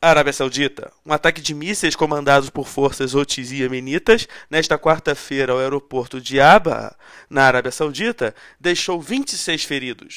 Arábia Saudita. Um ataque de mísseis comandados por forças Houthis e Yemenitas nesta quarta-feira ao aeroporto de Aba, na Arábia Saudita, deixou 26 feridos.